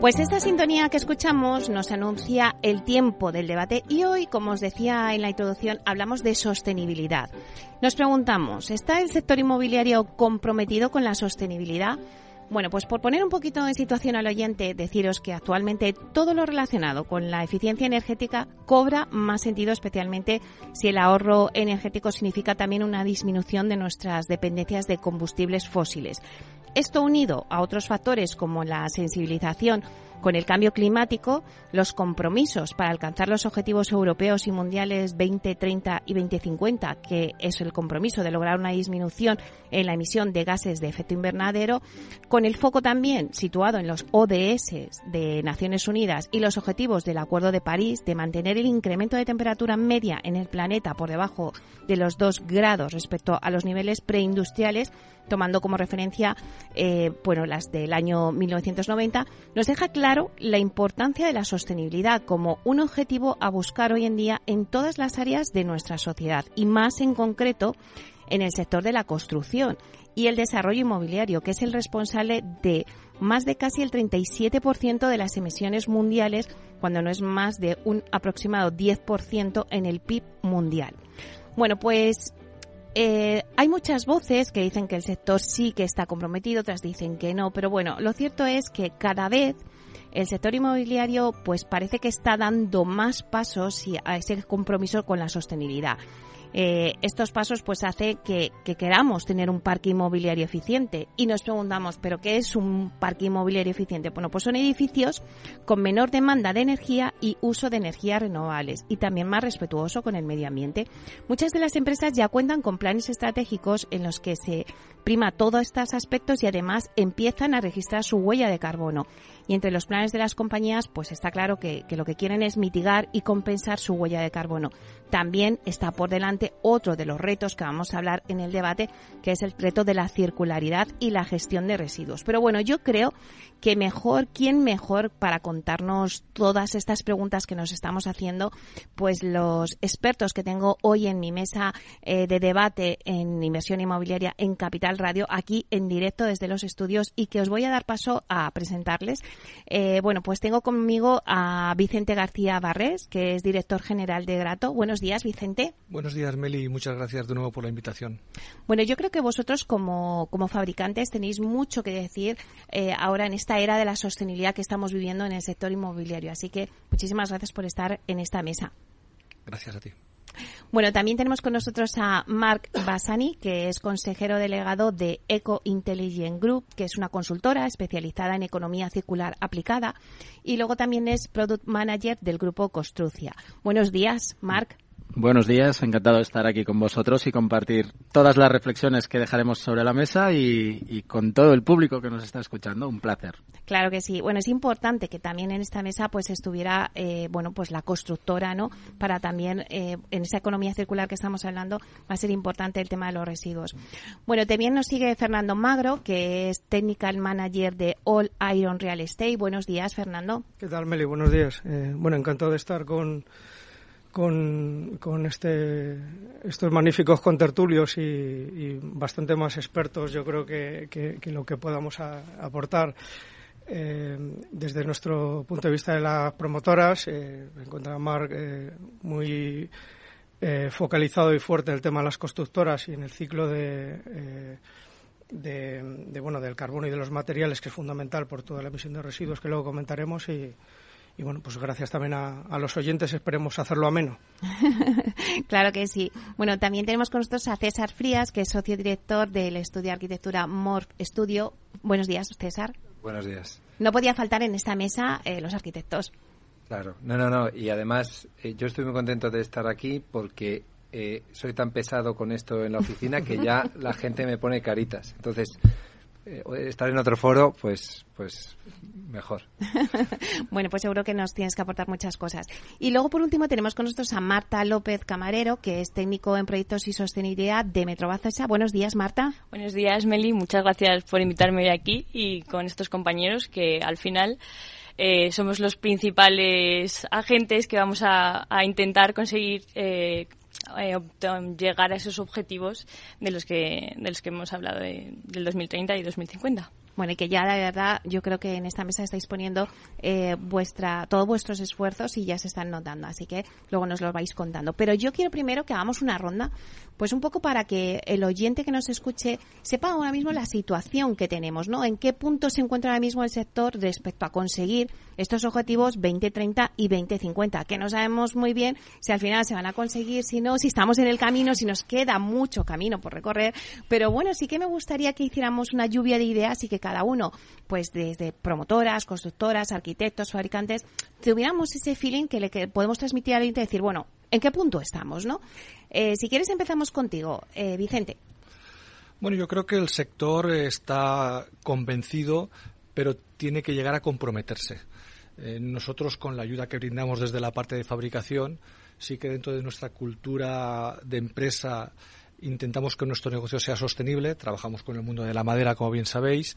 Pues esta sintonía que escuchamos nos anuncia el tiempo del debate y hoy, como os decía en la introducción, hablamos de sostenibilidad. Nos preguntamos, ¿está el sector inmobiliario comprometido con la sostenibilidad? Bueno, pues por poner un poquito en situación al oyente, deciros que actualmente todo lo relacionado con la eficiencia energética cobra más sentido, especialmente si el ahorro energético significa también una disminución de nuestras dependencias de combustibles fósiles. Esto unido a otros factores como la sensibilización con el cambio climático, los compromisos para alcanzar los objetivos europeos y mundiales 2030 y 2050, que es el compromiso de lograr una disminución en la emisión de gases de efecto invernadero, con el foco también situado en los ODS de Naciones Unidas y los objetivos del Acuerdo de París de mantener el incremento de temperatura media en el planeta por debajo de los 2 grados respecto a los niveles preindustriales, tomando como referencia eh, bueno, las del año 1990, nos deja claro la importancia de la sostenibilidad como un objetivo a buscar hoy en día en todas las áreas de nuestra sociedad y más en concreto en el sector de la construcción y el desarrollo inmobiliario, que es el responsable de más de casi el 37% de las emisiones mundiales, cuando no es más de un aproximado 10% en el PIB mundial. Bueno, pues eh, hay muchas voces que dicen que el sector sí que está comprometido, otras dicen que no, pero bueno, lo cierto es que cada vez el sector inmobiliario pues parece que está dando más pasos a ese compromiso con la sostenibilidad. Eh, estos pasos pues hace que, queramos tener un parque inmobiliario eficiente y nos preguntamos, ¿pero qué es un parque inmobiliario eficiente? Bueno, pues son edificios con menor demanda de energía y uso de energías renovables y también más respetuoso con el medio ambiente. Muchas de las empresas ya cuentan con planes estratégicos en los que se prima todos estos aspectos y además empiezan a registrar su huella de carbono. Y entre los planes de las compañías, pues está claro que, que lo que quieren es mitigar y compensar su huella de carbono. También está por delante otro de los retos que vamos a hablar en el debate, que es el reto de la circularidad y la gestión de residuos. Pero bueno, yo creo que mejor, ¿quién mejor para contarnos todas estas preguntas que nos estamos haciendo? Pues los expertos que tengo hoy en mi mesa eh, de debate en inversión inmobiliaria en Capital Radio, aquí en directo desde los estudios y que os voy a dar paso a presentarles. Eh, bueno, pues tengo conmigo a Vicente García Barrés, que es director general de Grato. Buenos días, Vicente. Buenos días, Meli, y muchas gracias de nuevo por la invitación. Bueno, yo creo que vosotros como, como fabricantes tenéis mucho que decir eh, ahora en este era de la sostenibilidad que estamos viviendo en el sector inmobiliario. Así que muchísimas gracias por estar en esta mesa. Gracias a ti. Bueno, también tenemos con nosotros a Mark Bassani, que es consejero delegado de Eco Intelligent Group, que es una consultora especializada en economía circular aplicada, y luego también es Product Manager del grupo Construcia. Buenos días, Mark. Buenos días, encantado de estar aquí con vosotros y compartir todas las reflexiones que dejaremos sobre la mesa y, con todo el público que nos está escuchando. Un placer. Claro que sí. Bueno, es importante que también en esta mesa pues estuviera, eh, bueno, pues la constructora, ¿no? Para también eh, en esa economía circular que estamos hablando va a ser importante el tema de los residuos. Bueno, también nos sigue Fernando Magro, que es Technical Manager de All Iron Real Estate. Buenos días, Fernando. ¿Qué tal, Meli? Buenos días. Eh, bueno, encantado de estar con con, con este, estos magníficos contertulios y, y, bastante más expertos, yo creo que, que, lo que podamos aportar. Eh, desde nuestro punto de vista de las promotoras, eh, encuentra Marc eh, muy eh, focalizado y fuerte el tema de las constructoras y en el ciclo de, de, de, bueno, del carbono y de los materiales, que es fundamental por toda la emisión de residuos que luego comentaremos. Y, y bueno, pues gracias también a, los oyentes, esperemos hacerlo ameno. claro que sí. Bueno, también tenemos con nosotros a César Frías, que es socio director del estudio de arquitectura Morph Studio. Buenos días, César. Buenos días. No podía faltar en esta mesa eh, los arquitectos. Claro, no, no, no. Y además, eh, yo estoy muy contento de estar aquí porque eh, soy tan pesado con esto en la oficina que ya la gente me pone caritas. Entonces, estar en otro foro, pues, pues mejor. bueno, pues seguro que nos tienes que aportar muchas cosas. Y luego, por último, tenemos con nosotros a Marta López Camarero, que es técnico en proyectos y sostenibilidad de Metrobacesa. Buenos días, Marta. Buenos días, Meli. Muchas gracias por invitarme hoy aquí y con estos compañeros que al final eh, somos los principales agentes que vamos a, intentar conseguir eh, eh, llegar a esos objetivos de los que, de los que hemos hablado del 2030 y 2050. Bueno, y que ya la verdad yo creo que en esta mesa estáis poniendo eh, vuestra, todos vuestros esfuerzos y ya se están notando, así que luego nos lo vais contando. Pero yo quiero primero que hagamos una ronda, pues un poco para que el oyente que nos escuche sepa ahora mismo la situación que tenemos, ¿no? En qué punto se encuentra ahora mismo el sector respecto a conseguir estos objetivos 2030 y 2050, que no sabemos muy bien si al final se van a conseguir, si no, si estamos en el camino, si nos queda mucho camino por recorrer, pero bueno, sí que me gustaría que hiciéramos una lluvia de ideas y que cada uno, pues desde promotoras, constructoras, arquitectos, fabricantes, tuviéramos ese feeling que le podemos transmitir al cliente y decir, bueno, ¿en qué punto estamos, no? Eh, si quieres empezamos contigo, eh, Vicente. Bueno, yo creo que el sector está convencido, pero tiene que llegar a comprometerse. Eh, nosotros, con la ayuda que brindamos desde la parte de fabricación, sí que dentro de nuestra cultura de empresa intentamos que nuestro negocio sea sostenible, trabajamos con el mundo de la madera, como bien sabéis,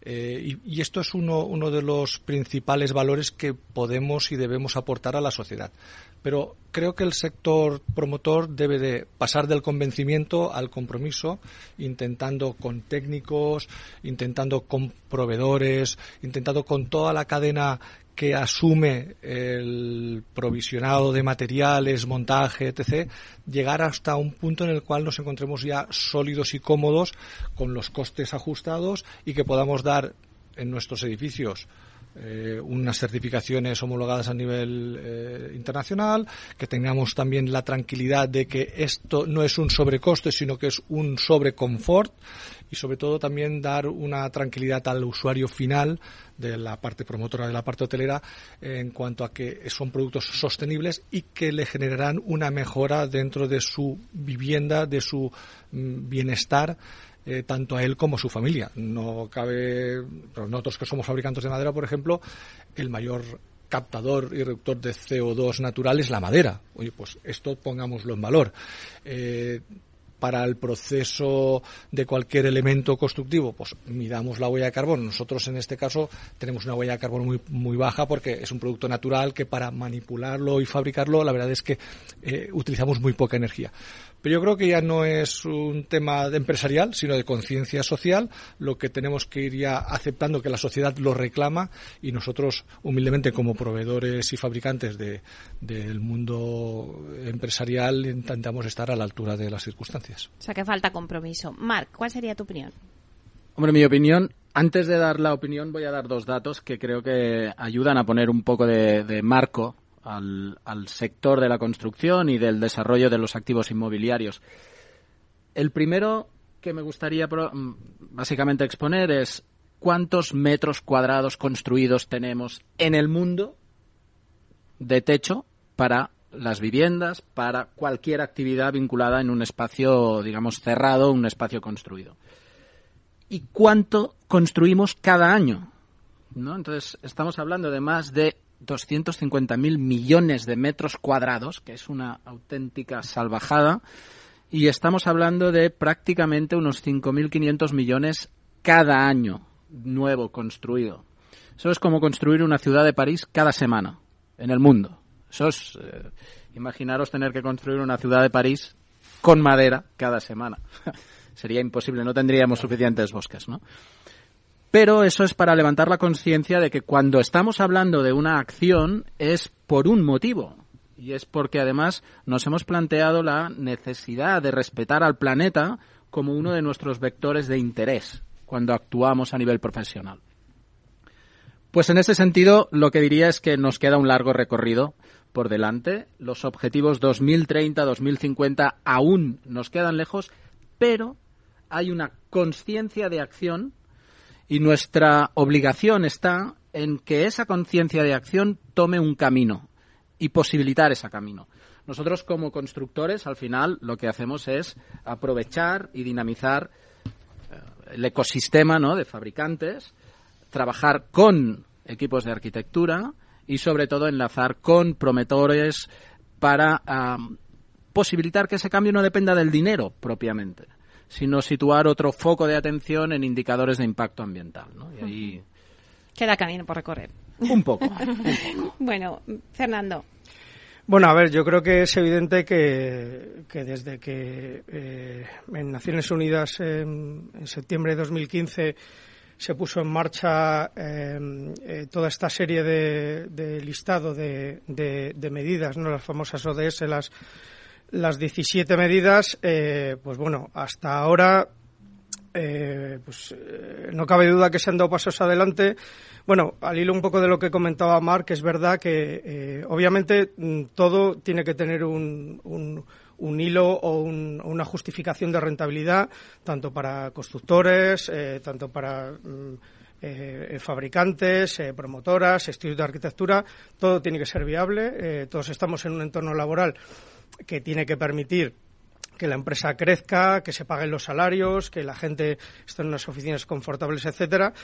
eh, y, esto es uno, uno de los principales valores que podemos y debemos aportar a la sociedad. Pero creo que el sector promotor debe de pasar del convencimiento al compromiso, intentando con técnicos, intentando con proveedores, intentando con toda la cadena que asume el provisionado de materiales, montaje, etc., llegar hasta un punto en el cual nos encontremos ya sólidos y cómodos con los costes ajustados y que podamos dar en nuestros edificios eh, unas certificaciones homologadas a nivel eh, internacional, que tengamos también la tranquilidad de que esto no es un sobrecoste, sino que es un sobreconfort y sobre todo también dar una tranquilidad al usuario final de la parte promotora de la parte hotelera en cuanto a que son productos sostenibles y que le generarán una mejora dentro de su vivienda, de su mm, bienestar eh, tanto a él como a su familia. No cabe, nosotros que somos fabricantes de madera, por ejemplo, el mayor captador y reductor de CO2 natural es la madera. Oye, pues esto pongámoslo en valor. Eh, para el proceso de cualquier elemento constructivo, pues miramos la huella de carbono. Nosotros en este caso tenemos una huella de carbono muy, muy baja porque es un producto natural que para manipularlo y fabricarlo la verdad es que eh, utilizamos muy poca energía. Pero yo creo que ya no es un tema de empresarial, sino de conciencia social, lo que tenemos que ir ya aceptando que la sociedad lo reclama y nosotros, humildemente, como proveedores y fabricantes de, del mundo empresarial, intentamos estar a la altura de las circunstancias. O sea, que falta compromiso. Marc, ¿cuál sería tu opinión? Hombre, mi opinión, antes de dar la opinión, voy a dar dos datos que creo que ayudan a poner un poco de marco al, sector de la construcción y del desarrollo de los activos inmobiliarios. El primero que me gustaría mm, básicamente exponer es cuántos metros cuadrados construidos tenemos en el mundo de techo para las viviendas, para cualquier actividad vinculada en un espacio, digamos, cerrado, un espacio construido. ¿Y cuánto construimos cada año? ¿No? Entonces, estamos hablando de más de 250.000 millones de metros cuadrados, que es una auténtica salvajada, y estamos hablando de prácticamente unos 5.500 millones cada año nuevo construido. Eso es como construir una ciudad de París cada semana en el mundo. Eso es, eh, imaginaros tener que construir una ciudad de París con madera cada semana. Sería imposible, no tendríamos suficientes bosques, ¿no? Pero eso es para levantar la conciencia de que cuando estamos hablando de una acción es por un motivo. Y es porque además nos hemos planteado la necesidad de respetar al planeta como uno de nuestros vectores de interés cuando actuamos a nivel profesional. Pues en ese sentido, lo que diría es que nos queda un largo recorrido por delante. Los objetivos 2030-2050 aún nos quedan lejos, pero hay una conciencia de acción y nuestra obligación está en que esa conciencia de acción tome un camino y posibilitar ese camino. Nosotros como constructores, al final, lo que hacemos es aprovechar y dinamizar eh, el ecosistema ¿no? de fabricantes, trabajar con equipos de arquitectura y, sobre todo, enlazar con promotores para posibilitar que ese cambio no dependa del dinero propiamente, sino situar otro foco de atención en indicadores de impacto ambiental. ¿no? Y ahí... Queda camino por recorrer. Un poco. bueno, Fernando. Bueno, a ver, yo creo que es evidente que, desde que eh, en Naciones Unidas en, septiembre de 2015 se puso en marcha em, eh, toda esta serie de, listado de, medidas, no las famosas ODS, las, las 17 medidas, eh, pues bueno, hasta ahora pues no cabe duda que se han dado pasos adelante bueno, al hilo un poco de lo que comentaba Mark, es verdad que eh, obviamente mm, todo tiene que tener un, un, hilo o una justificación de rentabilidad, tanto para constructores, eh, tanto para mm, eh, fabricantes, promotoras, estudios de arquitectura, todo tiene que ser viable. todos estamos en un entorno laboral que tiene que permitir que la empresa crezca, que se paguen los salarios, que la gente esté en unas oficinas confortables, etcétera.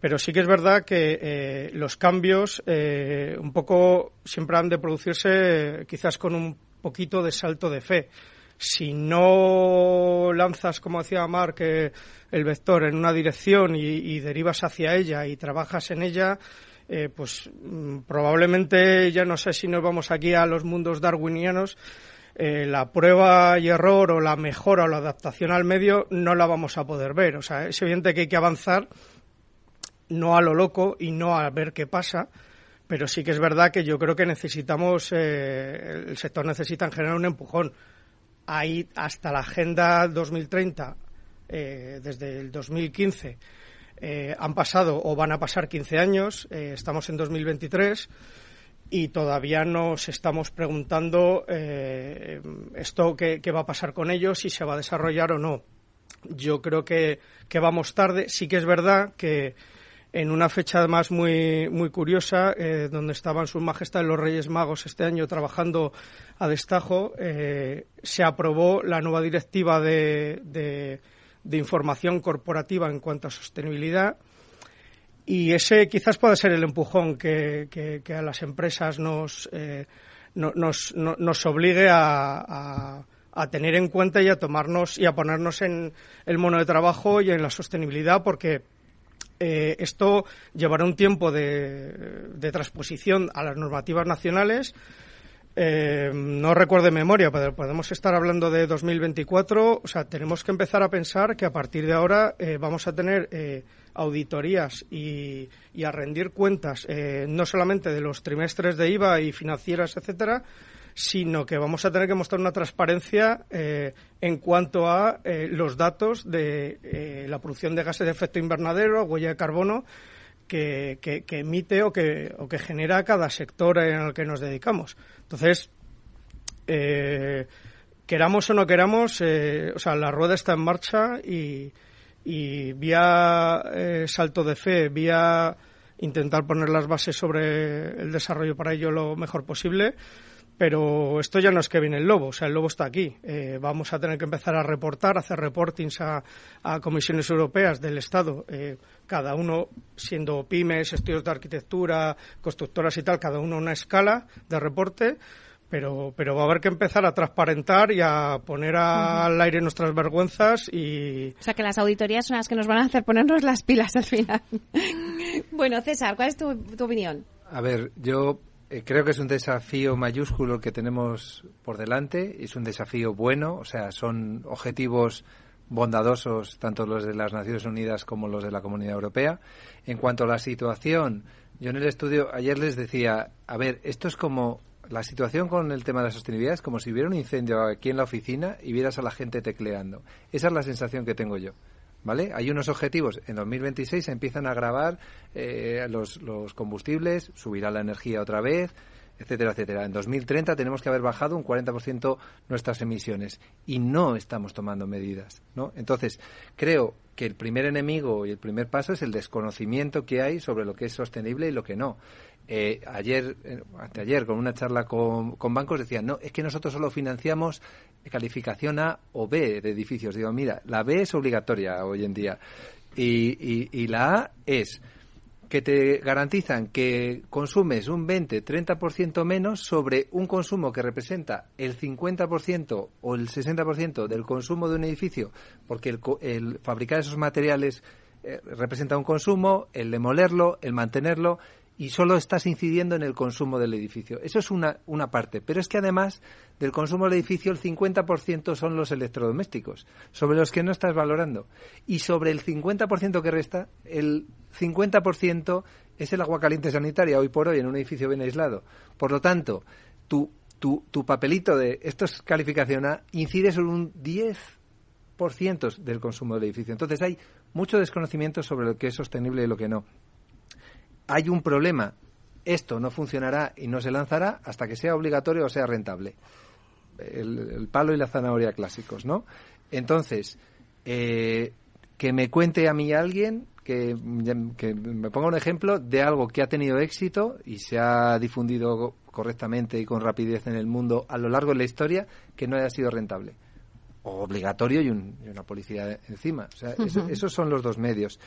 Pero sí que es verdad que eh, los cambios eh, un poco siempre han de producirse eh, quizás con un poquito de salto de fe. Si no lanzas, como decía Mark, el vector en una dirección y, derivas hacia ella y trabajas en ella, pues mm, probablemente ya no sé si nos vamos aquí a los mundos darwinianos. la prueba y error o la mejora o la adaptación al medio no la vamos a poder ver. O sea, es evidente que hay que avanzar no a lo loco y no a ver qué pasa, pero sí que es verdad que yo creo que necesitamos, eh, el sector necesita en general un empujón. Ahí hasta la Agenda 2030, eh, desde el 2015, eh, han pasado o van a pasar 15 años, estamos en 2023 y todavía nos estamos preguntando esto qué, va a pasar con ellos, si se va a desarrollar o no. Yo creo que, vamos tarde. Sí que es verdad que en una fecha además muy, muy curiosa, eh, donde estaban sus majestades los Reyes Magos este año trabajando a destajo, eh, se aprobó la nueva directiva de, información corporativa en cuanto a sostenibilidad. Y ese quizás pueda ser el empujón que, que, a las empresas nos, eh, nos, nos, obligue a, a tener en cuenta y a tomarnos y a ponernos en el mono de trabajo y en la sostenibilidad porque eh, esto llevará un tiempo de, transposición a las normativas nacionales. Eh, no recuerdo memoria, pero podemos estar hablando de 2024. O sea, tenemos que empezar a pensar que a partir de ahora eh, vamos a tener auditorías y, a rendir cuentas no solamente de los trimestres de IVA y financieras, etcétera, sino que vamos a tener que mostrar una transparencia eh, en cuanto a eh, los datos de eh, la producción de gases de efecto invernadero, huella de carbono, que, emite o que, o que genera cada sector en el que nos dedicamos. Entonces, queramos o no queramos, o sea, la rueda está en marcha y, y vía salto de fe, vía intentar poner las bases sobre el desarrollo para ello lo mejor posible, pero esto ya no es que viene el lobo, o sea, el lobo está aquí. Eh, vamos a tener que empezar a reportar, hacer reportings a, comisiones europeas del Estado, eh, cada uno siendo pymes, estudios de arquitectura, constructoras y tal, cada uno una escala de reporte. Pero, pero va a haber que empezar a transparentar y a poner al aire nuestras vergüenzas y... O sea, que las auditorías son las que nos van a hacer ponernos las pilas al final. bueno, César, ¿cuál es tu opinión? A ver, yo creo que es un desafío mayúsculo que tenemos por delante. Es un desafío bueno, o sea, son objetivos bondadosos tanto los de las Naciones Unidas como los de la Comunidad Europea. En cuanto a la situación, yo en el estudio ayer les decía, a ver, esto es como la situación con el tema de la sostenibilidad es como si hubiera un incendio aquí en la oficina y vieras a la gente tecleando. Esa es la sensación que tengo yo. ¿Vale? Hay unos objetivos. En 2026 se empiezan a grabar eh, los, los combustibles, subirá la energía otra vez, etcétera, etcétera. En 2030 tenemos que haber bajado un 40% nuestras emisiones y no estamos tomando medidas, ¿no? Entonces, creo que el primer enemigo y el primer paso es el desconocimiento que hay sobre lo que es sostenible y lo que no. Eh, ayer, eh, anteayer, con una charla con, bancos, decían, no, es que nosotros solo financiamos calificación A o B de edificios. Digo, mira, la B es obligatoria hoy en día y, la A es que te garantizan que consumes un 20, 30% menos sobre un consumo que representa el 50% o el 60% del consumo de un edificio, porque el, el fabricar esos materiales eh, representa un consumo, el demolerlo, el mantenerlo, y solo estás incidiendo en el consumo del edificio. Eso es una, una parte. Pero es que además del consumo del edificio, el 50% son los electrodomésticos, sobre los que no estás valorando. Y sobre el 50% que resta, el 50% es el agua caliente sanitaria, hoy por hoy, en un edificio bien aislado. Por lo tanto, tu, tu, tu papelito de esto es calificación A incide sobre un 10% del consumo del edificio. Entonces hay mucho desconocimiento sobre lo que es sostenible y lo que no hay un problema, esto no funcionará y no se lanzará hasta que sea obligatorio o sea rentable. El, palo y la zanahoria clásicos, ¿no? Entonces, eh, que me cuente a mí alguien que, que, me ponga un ejemplo de algo que ha tenido éxito y se ha difundido correctamente y con rapidez en el mundo a lo largo de la historia que no haya sido rentable. O obligatorio y, una policía encima. O sea, esos son los dos medios.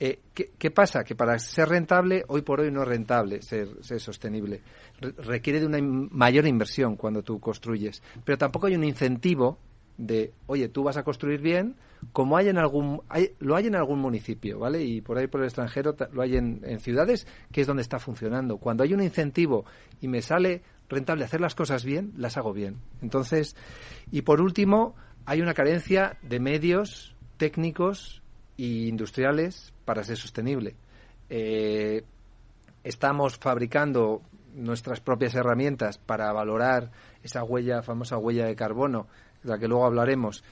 Eh, ¿qué, pasa? Que para ser rentable, hoy por hoy no es rentable ser, sostenible. requiere de una mayor inversión cuando tú construyes. Pero tampoco hay un incentivo de, oye, tú vas a construir bien, como hay en algún, lo hay en algún municipio, ¿vale? Y por ahí por el extranjero lo hay en ciudades, que es donde está funcionando. Cuando hay un incentivo y me sale rentable hacer las cosas bien, las hago bien. Entonces, y por último, hay una carencia de medios técnicos e industriales para ser sostenible. Eh, estamos fabricando nuestras propias herramientas para valorar esa huella, famosa huella de carbono, de la que luego hablaremos,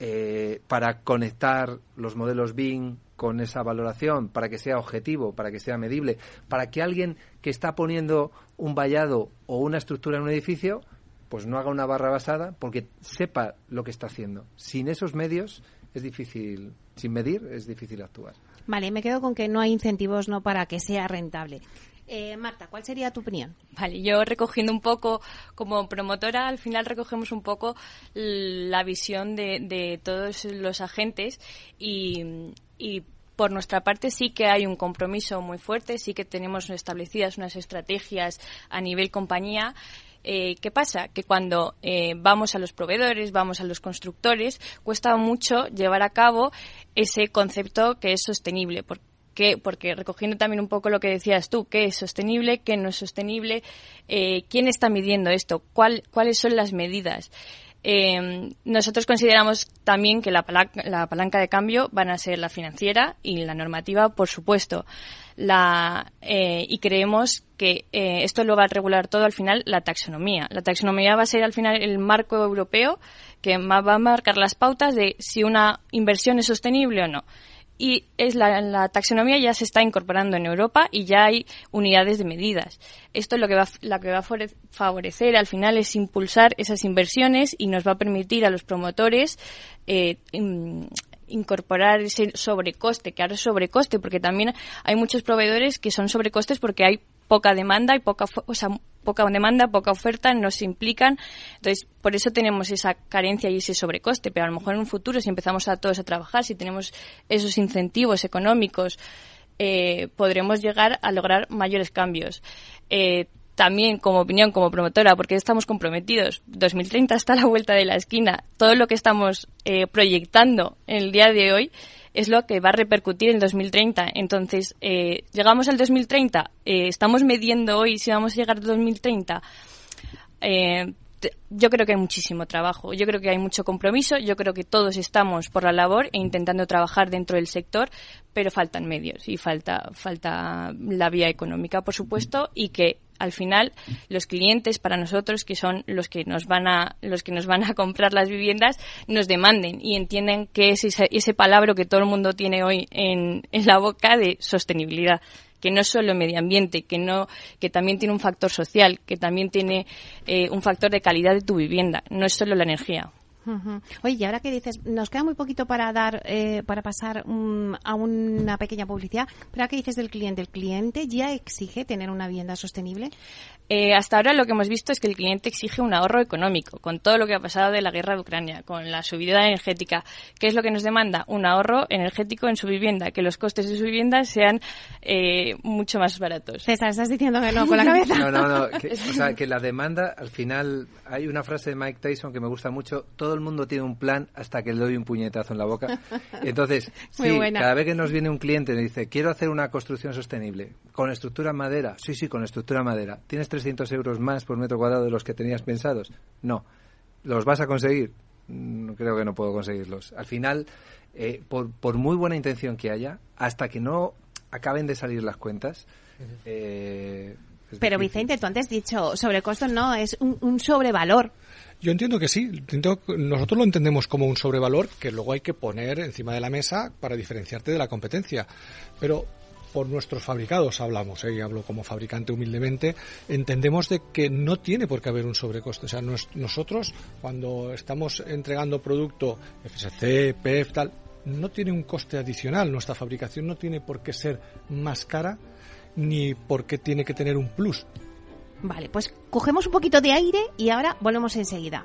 eh, para conectar los modelos BIM con esa valoración, para que sea objetivo, para que sea medible, para que alguien que está poniendo un vallado o una estructura en un edificio, pues no haga una barra basada porque sepa lo que está haciendo. Sin esos medios es difícil, sin medir, es difícil actuar. Vale, me quedo con que no hay incentivos no para que sea rentable. Eh, Marta, ¿cuál sería tu opinión? Vale, yo recogiendo un poco, como promotora, al final recogemos un poco la visión de, todos los agentes y, y por nuestra parte sí que hay un compromiso muy fuerte, sí que tenemos establecidas unas estrategias a nivel compañía eh, ¿qué pasa? Que cuando eh, vamos a los proveedores, vamos a los constructores, cuesta mucho llevar a cabo ese concepto que es sostenible. ¿Por qué? Porque recogiendo también un poco lo que decías tú, ¿qué es sostenible? ¿Qué no es sostenible? Eh, ¿Quién está midiendo esto? ¿Cuáles son las medidas? Nosotros consideramos también que la, la, palanca de cambio van a ser la financiera y la normativa, por supuesto la, eh, y creemos que eh, esto lo va a regular todo al final la taxonomía. La taxonomía va a ser al final el marco europeo que va a marcar las pautas de si una inversión es sostenible o no. Y es la, la, taxonomía ya se está incorporando en Europa y ya hay unidades de medidas. Esto lo que va, lo que va a favorecer al final es impulsar esas inversiones y nos va a permitir a los promotores eh, incorporar ese sobrecoste, que ahora es sobrecoste, porque también hay muchos proveedores que son sobrecostes porque hay poca demanda y poca, o sea, poca demanda, poca oferta, nos implican. Entonces, por eso tenemos esa carencia y ese sobrecoste. Pero a lo mejor en un futuro, si empezamos a todos a trabajar, si tenemos esos incentivos económicos, eh, podremos llegar a lograr mayores cambios. Eh, también como opinión, como promotora, porque estamos comprometidos. 2030 está a la vuelta de la esquina. Todo lo que estamos eh, proyectando en el día de hoy es lo que va a repercutir en 2030. Entonces, eh, llegamos al 2030, eh, estamos midiendo hoy si vamos a llegar al 2030. yo creo que hay muchísimo trabajo, yo creo que hay mucho compromiso, yo creo que todos estamos por la labor e intentando trabajar dentro del sector, pero faltan medios y falta, falta la vía económica, por supuesto, y que al final los clientes para nosotros que son los que nos van a los que nos van a comprar las viviendas nos demanden y entienden que es ese, ese palabra que todo el mundo tiene hoy en, en la boca de sostenibilidad que no es solo medio ambiente, que no, que también tiene un factor social, que también tiene eh, un factor de calidad de tu vivienda, no es solo la energía. Oye, y ahora que dices, nos queda muy poquito para dar, eh, para pasar a una pequeña publicidad, pero que dices del cliente, ¿el cliente ya exige tener una vivienda sostenible? Eh, hasta ahora lo que hemos visto es que el cliente exige un ahorro económico, con todo lo que ha pasado de la guerra de Ucrania, con la subida energética. ¿Qué es lo que nos demanda? Un ahorro energético en su vivienda, que los costes de su vivienda sean eh, mucho más baratos. César, estás diciendo que no con la cabeza. No, no, no. Que, o sea, que la demanda, al final, hay una frase de Mike Tyson que me gusta mucho. Todo el mundo tiene un plan hasta que le doy un puñetazo en la boca. Entonces, sí, cada vez que nos viene un cliente y dice, quiero hacer una construcción sostenible, con estructura madera. Sí, sí, con estructura madera. ¿Tienes 300 euros más por metro cuadrado de los que tenías pensados? No. ¿Los vas a conseguir? Mm, creo que no puedo conseguirlos. Al final, eh, por, por, muy buena intención que haya, hasta que no acaben de salir las cuentas. Eh, Pero Vicente, tú antes has dicho sobrecosto, no, es un, un sobrevalor. Yo entiendo que sí. nosotros lo entendemos como un sobrevalor que luego hay que poner encima de la mesa para diferenciarte de la competencia. Pero por nuestros fabricados hablamos, ¿eh? y hablo como fabricante humildemente, entendemos de que no tiene por qué haber un sobrecoste. O sea, nosotros cuando estamos entregando producto FSC, PEF, tal, no tiene un coste adicional. Nuestra fabricación no tiene por qué ser más cara ni por qué tiene que tener un plus. Vale, pues cogemos un poquito de aire y ahora volvemos enseguida.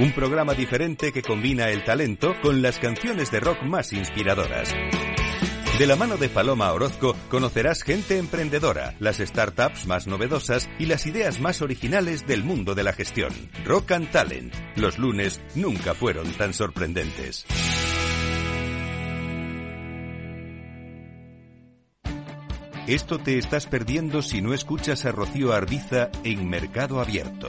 un programa diferente que combina el talento con las canciones de rock más inspiradoras. De la mano de Paloma Orozco conocerás gente emprendedora, las startups más novedosas y las ideas más originales del mundo de la gestión. Rock and Talent. Los lunes nunca fueron tan sorprendentes. Esto te estás perdiendo si no escuchas a Rocío Arbiza en Mercado Abierto.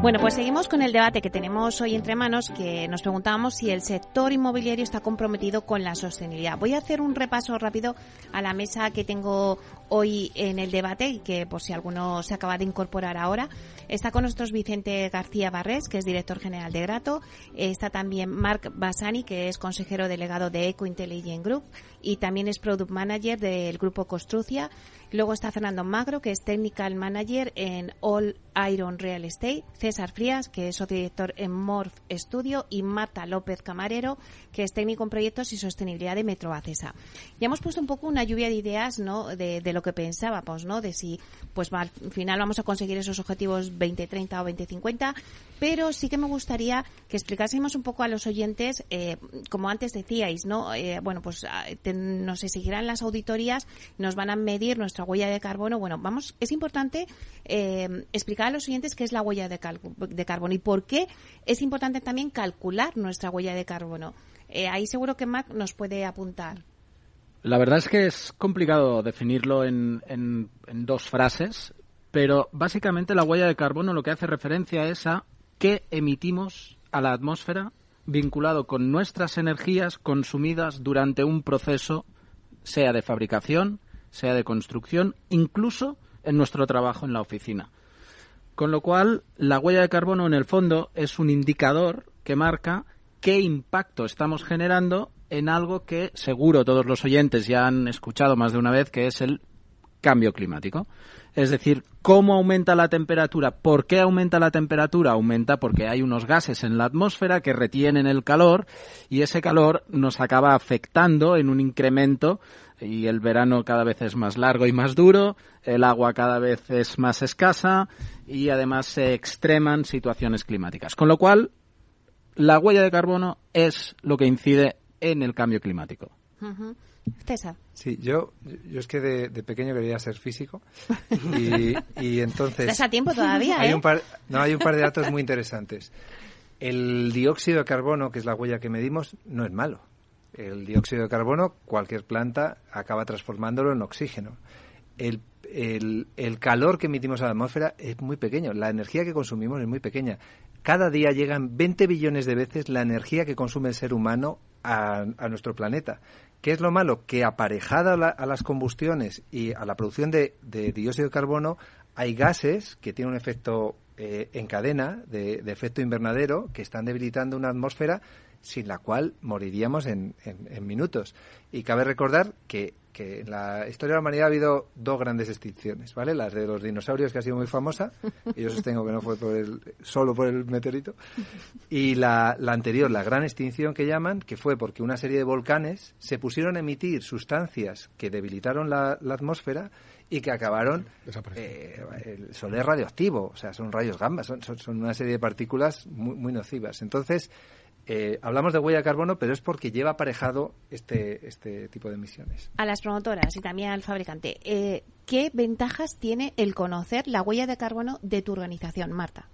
Bueno, pues seguimos con el debate que tenemos hoy entre manos, que nos preguntábamos si el sector inmobiliario está comprometido con la sostenibilidad. Voy a hacer un repaso rápido a la mesa que tengo hoy en el debate y que por si alguno se acaba de incorporar ahora. Está con nosotros Vicente García Barrés, que es director general de Grato. Está también Marc Basani, que es consejero delegado de Eco Intelligent Group y también es product manager del grupo Construcia. Luego está Fernando Magro, que es Technical Manager en All Iron Real Estate. César Frías, que es socio director en Morph Studio. Y Marta López Camarero, que es técnico en proyectos y sostenibilidad de Metro Acesa. Ya hemos puesto un poco una lluvia de ideas ¿no? de, lo que pensábamos, ¿no? de si pues al final vamos a conseguir esos objetivos 2030 o 2050. Pero sí que me gustaría que explicásemos un poco a los oyentes, eh, como antes decíais, ¿no? Eh, bueno, pues ah, nos exigirán las auditorías, nos van a medir nuestra huella de carbono. Bueno, vamos, es importante eh, explicar a los oyentes qué es la huella de, de, carbono y por qué es importante también calcular nuestra huella de carbono. Eh, ahí seguro que Mac nos puede apuntar. La verdad es que es complicado definirlo en, en, en dos frases, pero básicamente la huella de carbono lo que hace referencia es a qué emitimos a la atmósfera vinculado con nuestras energías consumidas durante un proceso, sea de fabricación, sea de construcción, incluso en nuestro trabajo en la oficina. Con lo cual, la huella de carbono en el fondo es un indicador que marca qué impacto estamos generando en algo que seguro todos los oyentes ya han escuchado más de una vez, que es el cambio climático. Es decir, ¿cómo aumenta la temperatura? ¿Por qué aumenta la temperatura? Aumenta porque hay unos gases en la atmósfera que retienen el calor y ese calor nos acaba afectando en un incremento y el verano cada vez es más largo y más duro, el agua cada vez es más escasa y además se extreman situaciones climáticas. Con lo cual, la huella de carbono es lo que incide en el cambio climático. César. Sí, yo, yo es que de, pequeño quería ser físico y, y entonces... ¿Estás a tiempo todavía, hay ¿eh? Un par, no, hay un par de datos muy interesantes. El dióxido de carbono, que es la huella que medimos, no es malo. El dióxido de carbono, cualquier planta acaba transformándolo en oxígeno. El, el, calor que emitimos a la atmósfera es muy pequeño, la energía que consumimos es muy pequeña. Cada día llegan 20 billones de veces la energía que consume el ser humano a, a nuestro planeta. ¿Qué es lo malo? Que aparejada a, las combustiones y a la producción de, dióxido de carbono, hay gases que tienen un efecto eh, en cadena de, efecto invernadero que están debilitando una atmósfera sin la cual moriríamos en, minutos. Y cabe recordar que, en la historia de la humanidad ha habido dos grandes extinciones, ¿vale? Las de los dinosaurios, que ha sido muy famosa, y yo sostengo que no fue por el, solo por el meteorito, y la, anterior, la gran extinción que llaman, que fue porque una serie de volcanes se pusieron a emitir sustancias que debilitaron la, atmósfera y que acabaron eh, el sol es radioactivo, o sea, son rayos gamma, son, son, una serie de partículas muy, muy nocivas. Entonces, eh, hablamos de huella de carbono, pero es porque lleva aparejado este, este tipo de emisiones. A las promotoras y también al fabricante, eh, ¿qué ventajas tiene el conocer la huella de carbono de tu organización, Marta?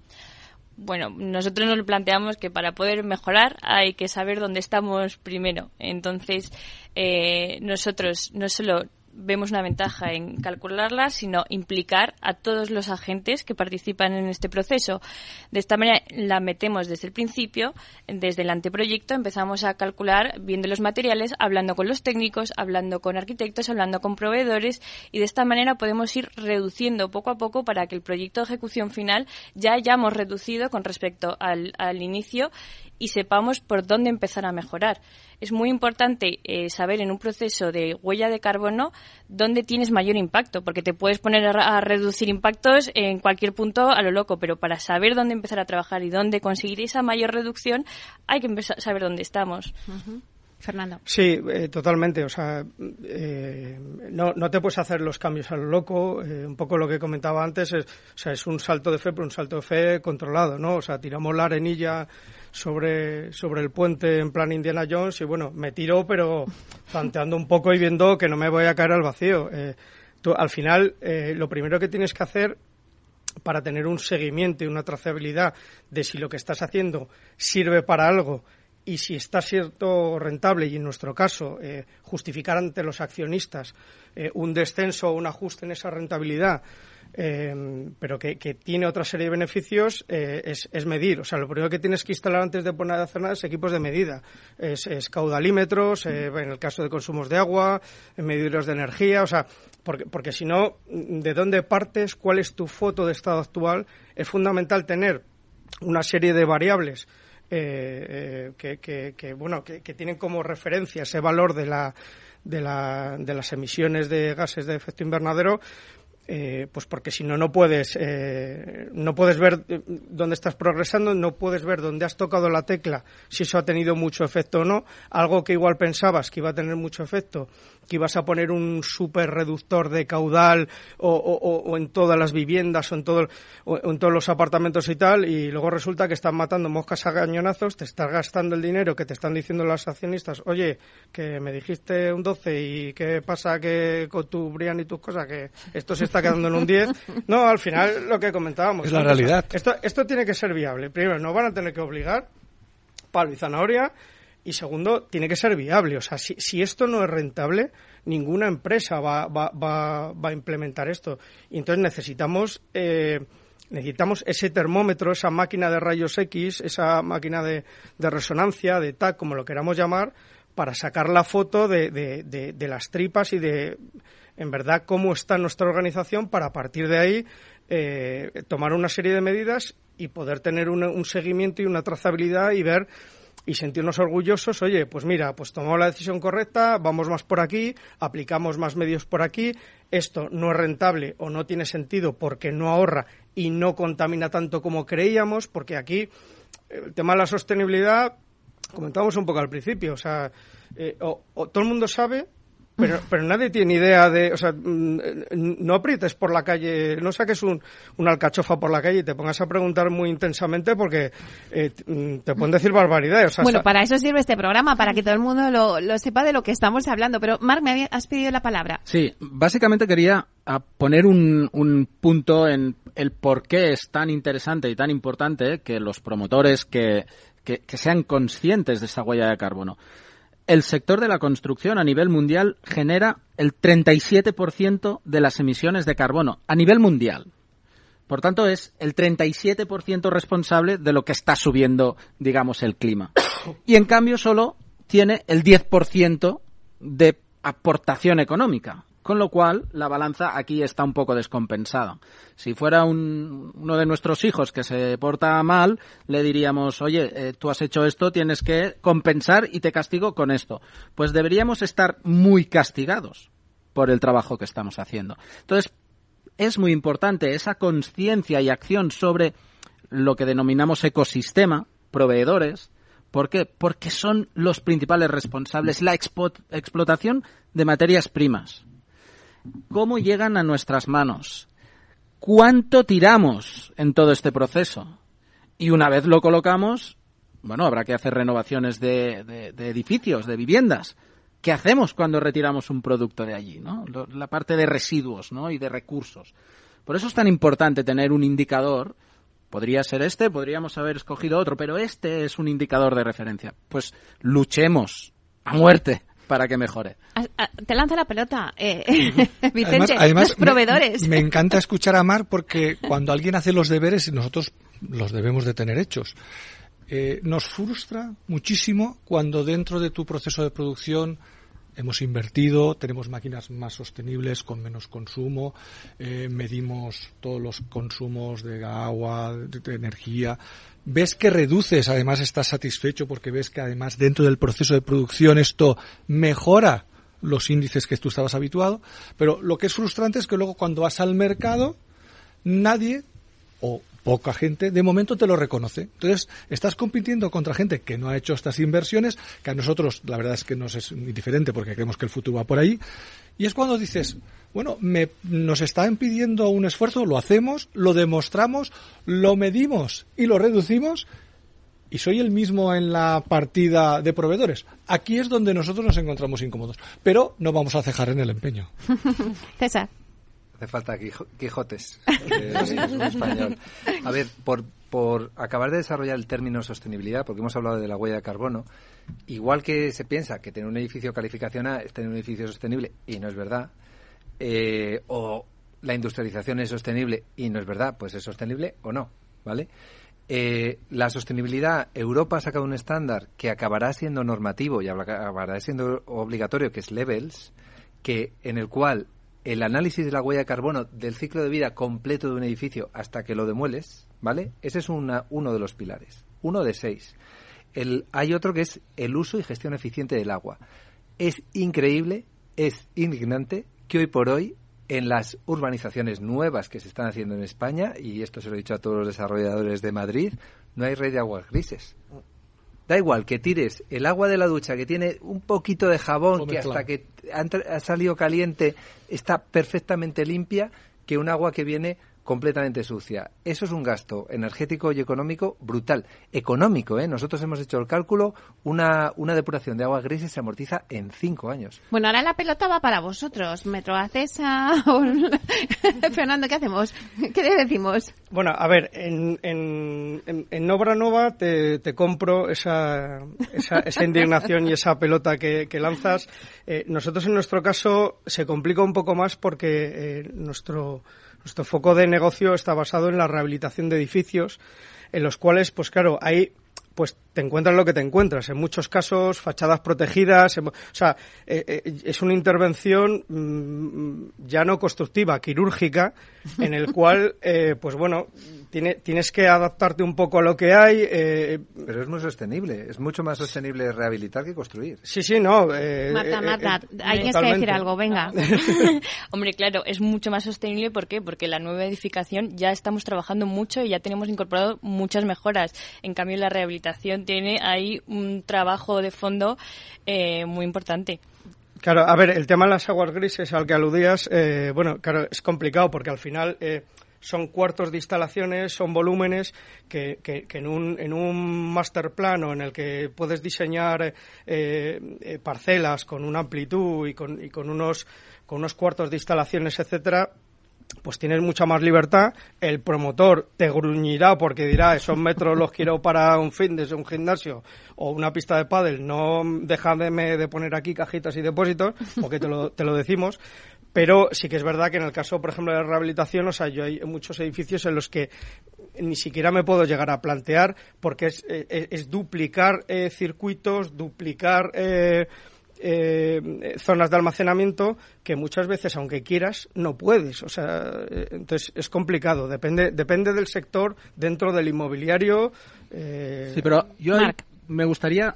Bueno, nosotros nos planteamos que para poder mejorar hay que saber dónde estamos primero. Entonces, eh, nosotros no solo vemos una ventaja en calcularla, sino implicar a todos los agentes que participan en este proceso. De esta manera la metemos desde el principio, desde el anteproyecto, empezamos a calcular viendo los materiales, hablando con los técnicos, hablando con arquitectos, hablando con proveedores y de esta manera podemos ir reduciendo poco a poco para que el proyecto de ejecución final ya hayamos reducido con respecto al, al inicio y sepamos por dónde empezar a mejorar. Es muy importante eh, saber en un proceso de huella de carbono dónde tienes mayor impacto, porque te puedes poner a, reducir impactos en cualquier punto a lo loco, pero para saber dónde empezar a trabajar y dónde conseguir esa mayor reducción hay que empezar, saber dónde estamos. Fernando. Sí, eh, totalmente. O sea, eh, no, no te puedes hacer los cambios a lo loco. Eh, un poco lo que comentaba antes es, o sea, es un salto de fe, pero un salto de fe controlado, ¿no? O sea, tiramos la arenilla sobre, sobre el puente en plan Indiana Jones y bueno, me tiro, pero planteando un poco y viendo que no me voy a caer al vacío. tú, al final, lo primero que tienes que hacer para tener un seguimiento y una trazabilidad de si lo que estás haciendo sirve para algo y si está cierto rentable y en nuestro caso eh, justificar ante los accionistas eh, un descenso o un ajuste en esa rentabilidad eh, pero que, tiene otra serie de beneficios es, medir. O sea, lo primero que tienes que instalar antes de poner a hacer nada es equipos de medida. Es, caudalímetros, en el caso de consumos de agua, medidores de energía. O sea, porque, porque si no, ¿de dónde partes? ¿Cuál es tu foto de estado actual? Es fundamental tener una serie de variables eh, eh, que, bueno, que, tienen como referencia ese valor de, la, de, la, de las emisiones de gases de efecto invernadero eh, pues porque si no no puedes eh, no puedes ver eh, dónde estás progresando no puedes ver dónde has tocado la tecla si eso ha tenido mucho efecto o no. Algo que igual pensabas que iba a tener mucho efecto que ibas a poner un super reductor de caudal o, en todas las viviendas o en, todo, en todos los apartamentos y tal y luego resulta que están matando moscas a cañonazos te estás gastando el dinero que te están diciendo los accionistas oye que me dijiste un 12 y qué pasa que con tu Brian y tus cosas que esto se está quedando en un 10. No, al final lo que comentábamos. Es la realidad. Esto, esto tiene que ser viable. Primero, no van a tener que obligar palo y zanahoria. Y segundo, tiene que ser viable. O sea, si, si esto no es rentable, ninguna empresa va, va, va, va a implementar esto. Y entonces necesitamos, eh, necesitamos ese termómetro, esa máquina de rayos X, esa máquina de, de resonancia, de TAC, como lo queramos llamar, para sacar la foto de, de, de las tripas y de en verdad cómo está nuestra organización para a partir de ahí eh, tomar una serie de medidas y poder tener un, seguimiento y una trazabilidad y ver y sentirnos orgullosos, oye, pues mira, pues tomamos la decisión correcta, vamos más por aquí, aplicamos más medios por aquí, esto no es rentable o no tiene sentido porque no ahorra y no contamina tanto como creíamos, porque aquí el tema de la sostenibilidad, comentábamos un poco al principio, o sea, eh, o todo el mundo sabe pero, pero nadie tiene idea de, o sea, mm, no aprietes por la calle, no saques un, una alcachofa por la calle y te pongas a preguntar muy intensamente porque eh, mm, te pueden decir barbaridades. bueno, para eso sirve este programa, para que todo el mundo lo, lo sepa de lo que estamos hablando. Pero, Marc, me has pedido la palabra. Sí, básicamente quería poner un, un punto en el por qué es tan interesante y tan importante que los promotores que, que, que sean conscientes de esa huella de carbono el sector de la construcción a nivel mundial genera el 37% de las emisiones de carbono a nivel mundial. Por tanto, es el 37% responsable de lo que está subiendo, digamos, el clima. Y en cambio, solo tiene el 10% de aportación económica. Con lo cual, la balanza aquí está un poco descompensada. Si fuera uno de nuestros hijos que se porta mal, le diríamos, oye, eh, tú has hecho esto, tienes que compensar y te castigo con esto. Pues deberíamos estar muy castigados por el trabajo que estamos haciendo. Entonces, es muy importante esa conciencia y acción sobre lo que denominamos ecosistema, proveedores, ¿Por qué? Porque son los principales responsables, la explotación de materias primas cómo llegan a nuestras manos, cuánto tiramos en todo este proceso. Y una vez lo colocamos, bueno, habrá que hacer renovaciones de, edificios, de viviendas. ¿Qué hacemos cuando retiramos un producto de allí? La parte de residuos y de recursos. Por eso es tan importante tener un indicador. Podría ser este, podríamos haber escogido otro, pero este es un indicador de referencia. Pues luchemos a muerte para que mejore. Te lanza la pelota, eh, Vicente, además, los proveedores. Me, encanta escuchar a Mar porque cuando alguien hace los deberes, nosotros los debemos de tener hechos. Eh, nos frustra muchísimo cuando dentro de tu proceso de producción hemos invertido, tenemos máquinas más sostenibles con menos consumo, eh, medimos todos los consumos de agua, de energía, ves que reduces, además estás satisfecho porque ves que además dentro del proceso de producción esto mejora los índices que tú estabas habituado, pero lo que es frustrante es que luego cuando vas al mercado nadie o poca gente, de momento te lo reconoce. Entonces, estás compitiendo contra gente que no ha hecho estas inversiones, que a nosotros la verdad es que nos es indiferente porque creemos que el futuro va por ahí. Y es cuando dices, bueno, me, nos están pidiendo un esfuerzo, lo hacemos, lo demostramos, lo medimos y lo reducimos y soy el mismo en la partida de proveedores. Aquí es donde nosotros nos encontramos incómodos, pero no vamos a cejar en el empeño. César. Hace falta Quijotes en español. A ver, por, por acabar de desarrollar el término sostenibilidad, porque hemos hablado de la huella de carbono, igual que se piensa que tener un edificio calificación A es tener un edificio sostenible, y no es verdad, eh, o la industrialización es sostenible y no es verdad, pues es sostenible o no, ¿vale? Eh, la sostenibilidad, Europa ha sacado un estándar que acabará siendo normativo y acabará siendo obligatorio, que es Levels, que en el cual el análisis de la huella de carbono del ciclo de vida completo de un edificio hasta que lo demueles, ¿vale? Ese es una, uno de los pilares, uno de seis. El, hay otro que es el uso y gestión eficiente del agua. Es increíble, es indignante que hoy por hoy en las urbanizaciones nuevas que se están haciendo en España, y esto se lo he dicho a todos los desarrolladores de Madrid, no hay red de aguas grises. Da igual que tires el agua de la ducha que tiene un poquito de jabón, que hasta que ha salido caliente está perfectamente limpia, que un agua que viene completamente sucia. Eso es un gasto energético y económico brutal. Económico, ¿eh? Nosotros hemos hecho el cálculo, una, una depuración de agua grises se amortiza en cinco años. Bueno, ahora la pelota va para vosotros. Metro Acesa, Fernando, ¿qué hacemos? ¿Qué le decimos? Bueno, a ver, en, en, en, Obra Nova te, te compro esa, esa, esa, indignación y esa pelota que, que lanzas. Eh, nosotros en nuestro caso se complica un poco más porque eh, nuestro nuestro foco de negocio está basado en la rehabilitación de edificios, en los cuales, pues claro, hay pues te encuentras lo que te encuentras. En muchos casos, fachadas protegidas. o sea, eh, eh, es una intervención mm, ya no constructiva, quirúrgica, en el cual, eh, pues bueno, tiene, tienes que adaptarte un poco a lo que hay. Pero es muy sostenible. Es mucho más sostenible rehabilitar que construir. Sí, sí, no. Marta, Marta, hay que decir algo, venga. Hombre, claro, es mucho más sostenible. ¿Por qué? Porque la nueva edificación ya estamos trabajando mucho y ya tenemos incorporado muchas mejoras. En cambio, la rehabilitación tiene ahí un trabajo de fondo eh, muy importante. Claro, a ver, el tema de las aguas grises al que aludías, eh, bueno, claro, es complicado porque al final eh, son cuartos de instalaciones, son volúmenes que, que, en, un, en un master plano en el que puedes diseñar parcelas con una amplitud y con, y con unos con unos cuartos de instalaciones, etcétera, pues tienes mucha más libertad. El promotor te gruñirá porque dirá, esos metros los quiero para un fitness, un gimnasio o una pista de pádel. No déjame de poner aquí cajitas y depósitos, porque te lo, te lo decimos. Pero sí que es verdad que en el caso, por ejemplo, de la rehabilitación, o sea, yo hay muchos edificios en los que ni siquiera me puedo llegar a plantear porque es, eh, es, duplicar eh, circuitos, duplicar... Eh, eh, zonas de almacenamiento que muchas veces, aunque quieras, no puedes. O sea, eh, entonces es complicado. Depende, depende del sector dentro del inmobiliario. Eh, sí, pero yo me gustaría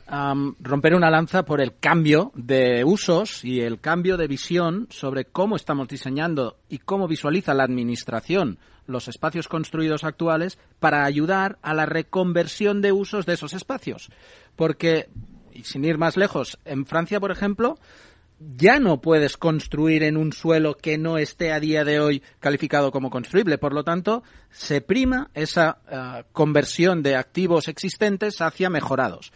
romper una lanza por el cambio de usos y el cambio de visión sobre cómo estamos diseñando y cómo visualiza la administración los espacios construidos actuales para ayudar a la reconversión de usos de esos espacios. Porque y sin ir más lejos, en Francia, por ejemplo, ya no puedes construir en un suelo que no esté a día de hoy calificado como construible. Por lo tanto, se prima esa eh, conversión de activos existentes hacia mejorados.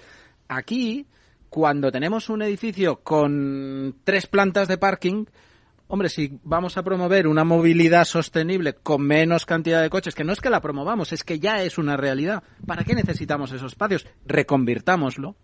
Aquí, cuando tenemos un edificio con tres plantas de parking, hombre, si vamos a promover una movilidad sostenible con menos cantidad de coches, que no es que la promovamos, es que ya es una realidad, ¿para qué necesitamos esos espacios? Reconvirtámoslo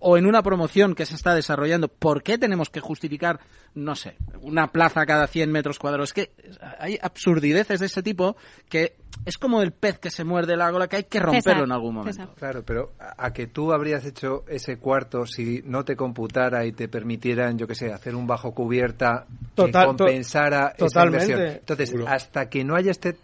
o en una promoción que se está desarrollando, ¿por qué tenemos que justificar, no sé, una plaza cada 100 metros cuadrados? Es que hay absurdideces de ese tipo que es como el pez que se muerde la gola, que hay que romperlo en algún momento. Claro, pero a, que tú habrías hecho ese cuarto si no te computara y te permitieran, yo qué sé, hacer un bajo cubierta que compensara esa inversión. Entonces, hasta que no haya este,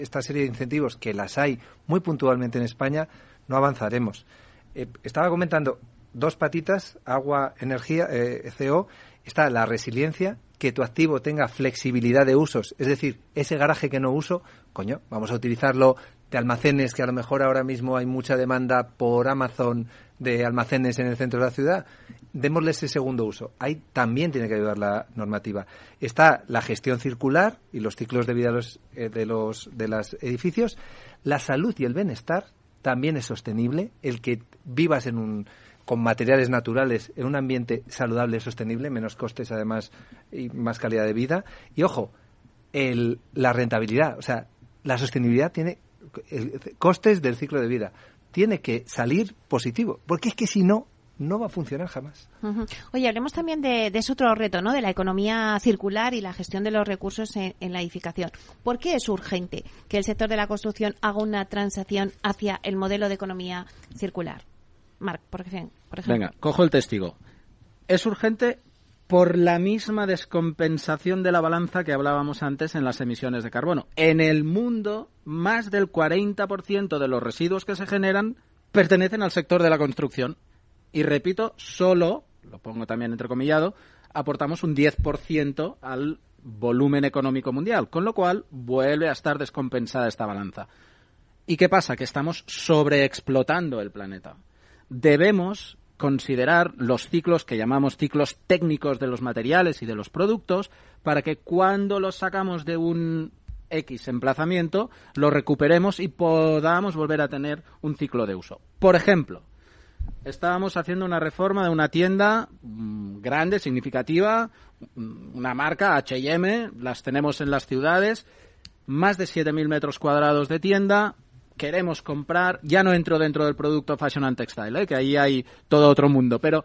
esta serie de incentivos, que las hay muy puntualmente en España, no avanzaremos. Eh, estaba comentando dos patitas, agua, energía, eh, CO, está la resiliencia, que tu activo tenga flexibilidad de usos, es decir, ese garaje que no uso, coño, vamos a utilizarlo de almacenes, que a lo mejor ahora mismo hay mucha demanda por Amazon de almacenes en el centro de la ciudad, démosle ese segundo uso. Ahí también tiene que ayudar la normativa. Está la gestión circular y los ciclos de vida de los, eh, de los de los edificios. La salud y el bienestar también es sostenible. El que vivas en un con materiales naturales en un ambiente saludable y sostenible, menos costes además y más calidad de vida. Y ojo, el, la rentabilidad, o sea, la sostenibilidad tiene costes del ciclo de vida. Tiene que salir positivo, porque es que si no, no va a funcionar jamás. Oye, hablemos también de, ese otro reto, ¿no? De la economía circular y la gestión de los recursos en, en, la edificación. ¿Por qué es urgente que el sector de la construcción haga una transacción hacia el modelo de economía circular? Marc, por ejemplo. Venga, cojo el testigo. Es urgente por la misma descompensación de la balanza que hablábamos antes en las emisiones de carbono. En el mundo, más del 40% de los residuos que se generan pertenecen al sector de la construcción. Y repito, solo, lo pongo también entrecomillado, aportamos un 10% al volumen económico mundial, con lo cual vuelve a estar descompensada esta balanza. ¿Y qué pasa? Que estamos sobreexplotando el planeta debemos considerar los ciclos que llamamos ciclos técnicos de los materiales y de los productos para que cuando los sacamos de un X emplazamiento lo recuperemos y podamos volver a tener un ciclo de uso. Por ejemplo, estábamos haciendo una reforma de una tienda mm, grande, significativa, mm, una marca H&M, las tenemos en las ciudades, más de 7.000 metros cuadrados de tienda, queremos comprar, ya no entro dentro del producto fashion and textile, ¿eh? que ahí hay todo otro mundo, pero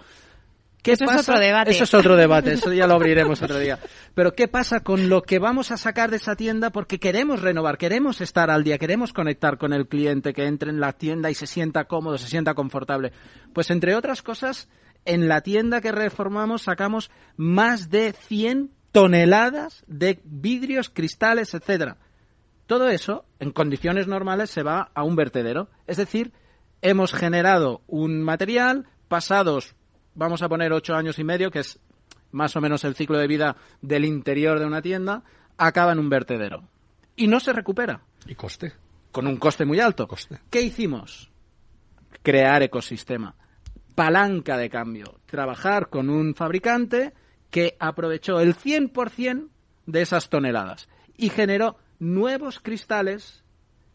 ¿Qué eso pasa? es otro debate. Eso es otro debate, eso ya lo abriremos otro día. Pero ¿qué pasa con lo que vamos a sacar de esa tienda porque queremos renovar, queremos estar al día, queremos conectar con el cliente que entre en la tienda y se sienta cómodo, se sienta confortable? Pues entre otras cosas, en la tienda que reformamos sacamos más de 100 toneladas de vidrios, cristales, etcétera. Todo eso, en condiciones normales, se va a un vertedero. Es decir, hemos generado un material, pasados, vamos a poner ocho años y medio, que es más o menos el ciclo de vida del interior de una tienda, acaba en un vertedero. Y no se recupera. ¿Y coste? Con un coste muy alto. Coste. ¿Qué hicimos? Crear ecosistema. Palanca de cambio. Trabajar con un fabricante que aprovechó el 100% de esas toneladas y generó nuevos cristales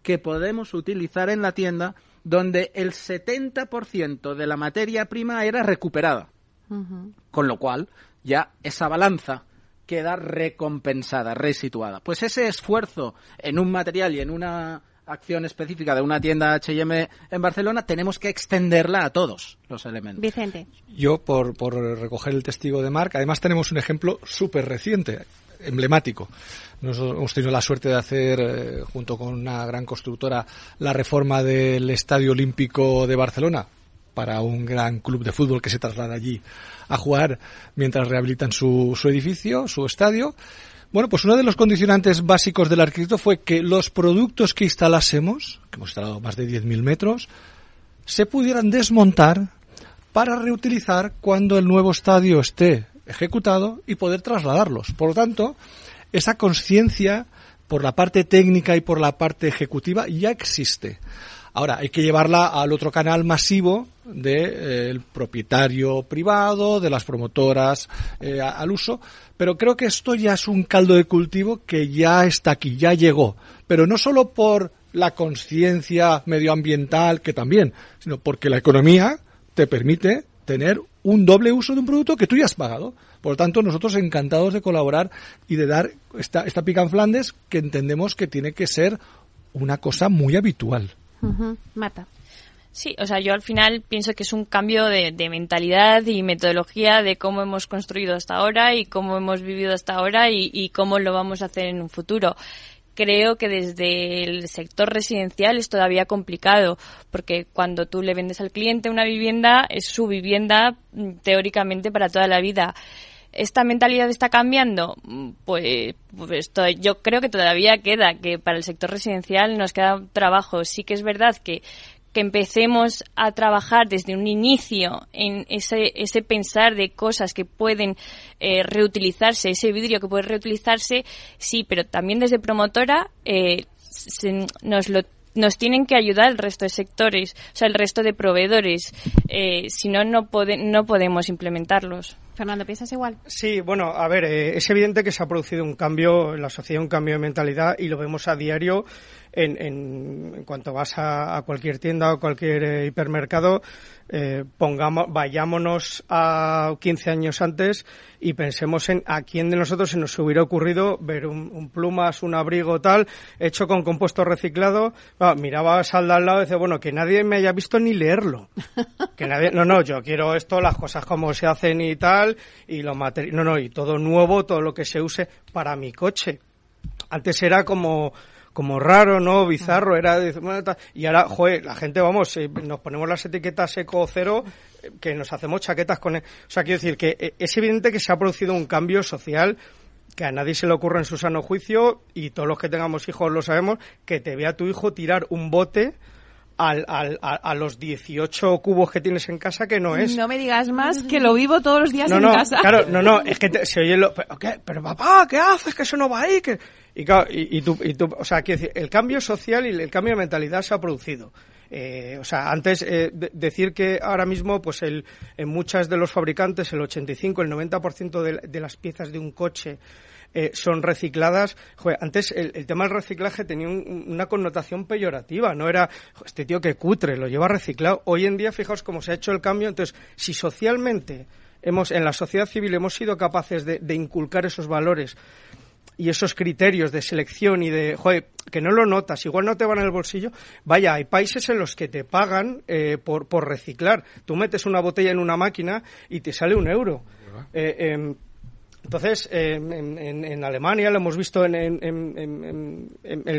que podemos utilizar en la tienda donde el 70% de la materia prima era recuperada. Con lo cual, ya esa balanza queda recompensada, resituada. Pues ese esfuerzo en un material y en una acción específica de una tienda H&M en Barcelona, tenemos que extenderla a todos los elementos. Vicente. Yo, por, por recoger el testigo de Marc, además tenemos un ejemplo súper reciente emblemático. Nosotros hemos tenido la suerte de hacer, eh, junto con una gran constructora, la reforma del Estadio Olímpico de Barcelona para un gran club de fútbol que se traslada allí a jugar mientras rehabilitan su, su edificio, su estadio. Bueno, pues uno de los condicionantes básicos del arquitecto fue que los productos que instalásemos, que hemos instalado más de 10.000 metros, se pudieran desmontar para reutilizar cuando el nuevo estadio esté ejecutado y poder trasladarlos. Por lo tanto, esa conciencia por la parte técnica y por la parte ejecutiva ya existe. Ahora, hay que llevarla al otro canal masivo del propietario privado, de las promotoras eh, al uso, pero creo que esto ya es un caldo de cultivo que ya está aquí, ya llegó. Pero no solo por la conciencia medioambiental, que también, sino porque la economía te permite tener un doble uso de un producto que tú ya has pagado. Por lo tanto, nosotros encantados de colaborar y de dar esta, esta pica en Flandes que entendemos que tiene que ser una cosa muy habitual. Mata. Sí, o sea, yo al final pienso que es un cambio de, mentalidad y metodología de cómo hemos construido hasta ahora y cómo hemos vivido hasta ahora y, y cómo lo vamos a hacer en un futuro creo que desde el sector residencial es todavía complicado, porque cuando tú le vendes al cliente una vivienda, es su vivienda mm, teóricamente para toda la vida. ¿Esta mentalidad está cambiando? Mm, pues, pues yo creo que todavía queda, que para el sector residencial nos queda trabajo. Sí que es verdad que que empecemos a trabajar desde un inicio en ese, ese pensar de cosas que pueden eh, reutilizarse, ese vidrio que puede reutilizarse, sí, pero también desde promotora eh, nos lo nos tienen que ayudar el resto de sectores, o sea, el resto de proveedores. Eh, si no, no, no podemos implementarlos. Fernando, ¿piensas igual? Sí, bueno, a ver, eh, es evidente que se ha producido un cambio en la sociedad, un cambio de mentalidad y lo vemos a diario en, en, cuanto vas a, cualquier tienda o cualquier eh, hipermercado, eh, pongamos, vayámonos a 15 años antes y pensemos en a quién de nosotros se nos hubiera ocurrido ver un, plumas, un abrigo tal, hecho con compuesto reciclado. Ah, miraba al de al lado y decía, bueno, que nadie me haya visto ni leerlo. Que nadie, no, no, yo quiero esto, las cosas como se hacen y tal, y los materiales, no, no, y todo nuevo, todo lo que se use para mi coche. Antes era como, como raro, ¿no? Bizarro, era... y ahora, joder, la gente, vamos, eh, nos ponemos las etiquetas eco cero, eh, que nos hacemos chaquetas con... E, o sea, quiero decir que eh, es evidente que se ha producido un cambio social que a nadie se le ocurre en su sano juicio, y todos los que tengamos hijos lo sabemos, que te vea tu hijo tirar un bote al, al, a, los 18 cubos que tienes en casa que no es. No me digas más que lo vivo todos los días en no, casa. Claro, no, no, es que se oye lo... Pero, ¿qué? pero papá, ¿qué haces? Que eso no va ahí. Que... Y, claro, y, y, tú, y tú, o sea, quiero decir, el cambio social y el cambio de mentalidad se ha producido. Eh, o sea, antes eh, decir que ahora mismo, pues el, en muchas de los fabricantes, el 85, el 90% de, de las piezas de un coche eh, son recicladas. antes el, tema del reciclaje tenía una connotación peyorativa, no era este tío que cutre, lo lleva reciclado. Hoy en día, fijaos cómo se ha hecho el cambio. Entonces, si socialmente hemos, en la sociedad civil hemos sido capaces de, inculcar esos valores y esos criterios de selección y de, joder, que no lo notas, igual no te van en el bolsillo. Vaya, hay países en los que te pagan eh, por, por reciclar. Tú metes una botella en una máquina y te sale un euro. Eh, entonces, en, Alemania lo hemos visto en,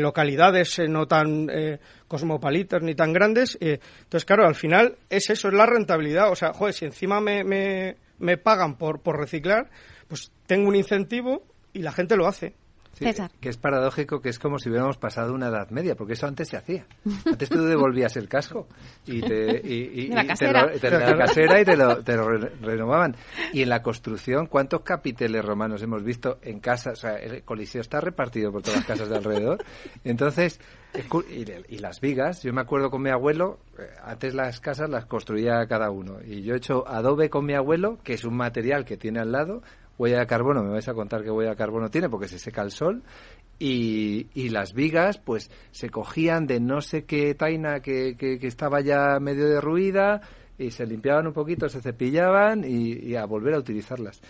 localidades eh, no tan eh, cosmopolitas ni tan grandes. Eh, entonces, claro, al final es eso, es la rentabilidad. O sea, joder, si encima me, me, me pagan por, por reciclar, pues tengo un incentivo y la gente lo hace. Que es paradójico que es como si hubiéramos pasado una edad media, porque eso antes se hacía. Antes tú devolvías el casco y te, y, la casera. Te lo, la casera y te lo, te lo, renovaban. Y en la construcción, ¿cuántos capiteles romanos hemos visto en casa? O sea, el coliseo está repartido por todas las casas de alrededor. Entonces, y, las vigas, yo me acuerdo con mi abuelo, eh, antes las casas las construía cada uno. Y yo he hecho adobe con mi abuelo, que es un material que tiene al lado, huella de carbono, me vais a contar qué huella de carbono tiene porque se seca el sol. Y, y las vigas, pues se cogían de no sé qué taina que, que, estaba ya medio derruida y se limpiaban un poquito, se cepillaban y, a volver a utilizarlas.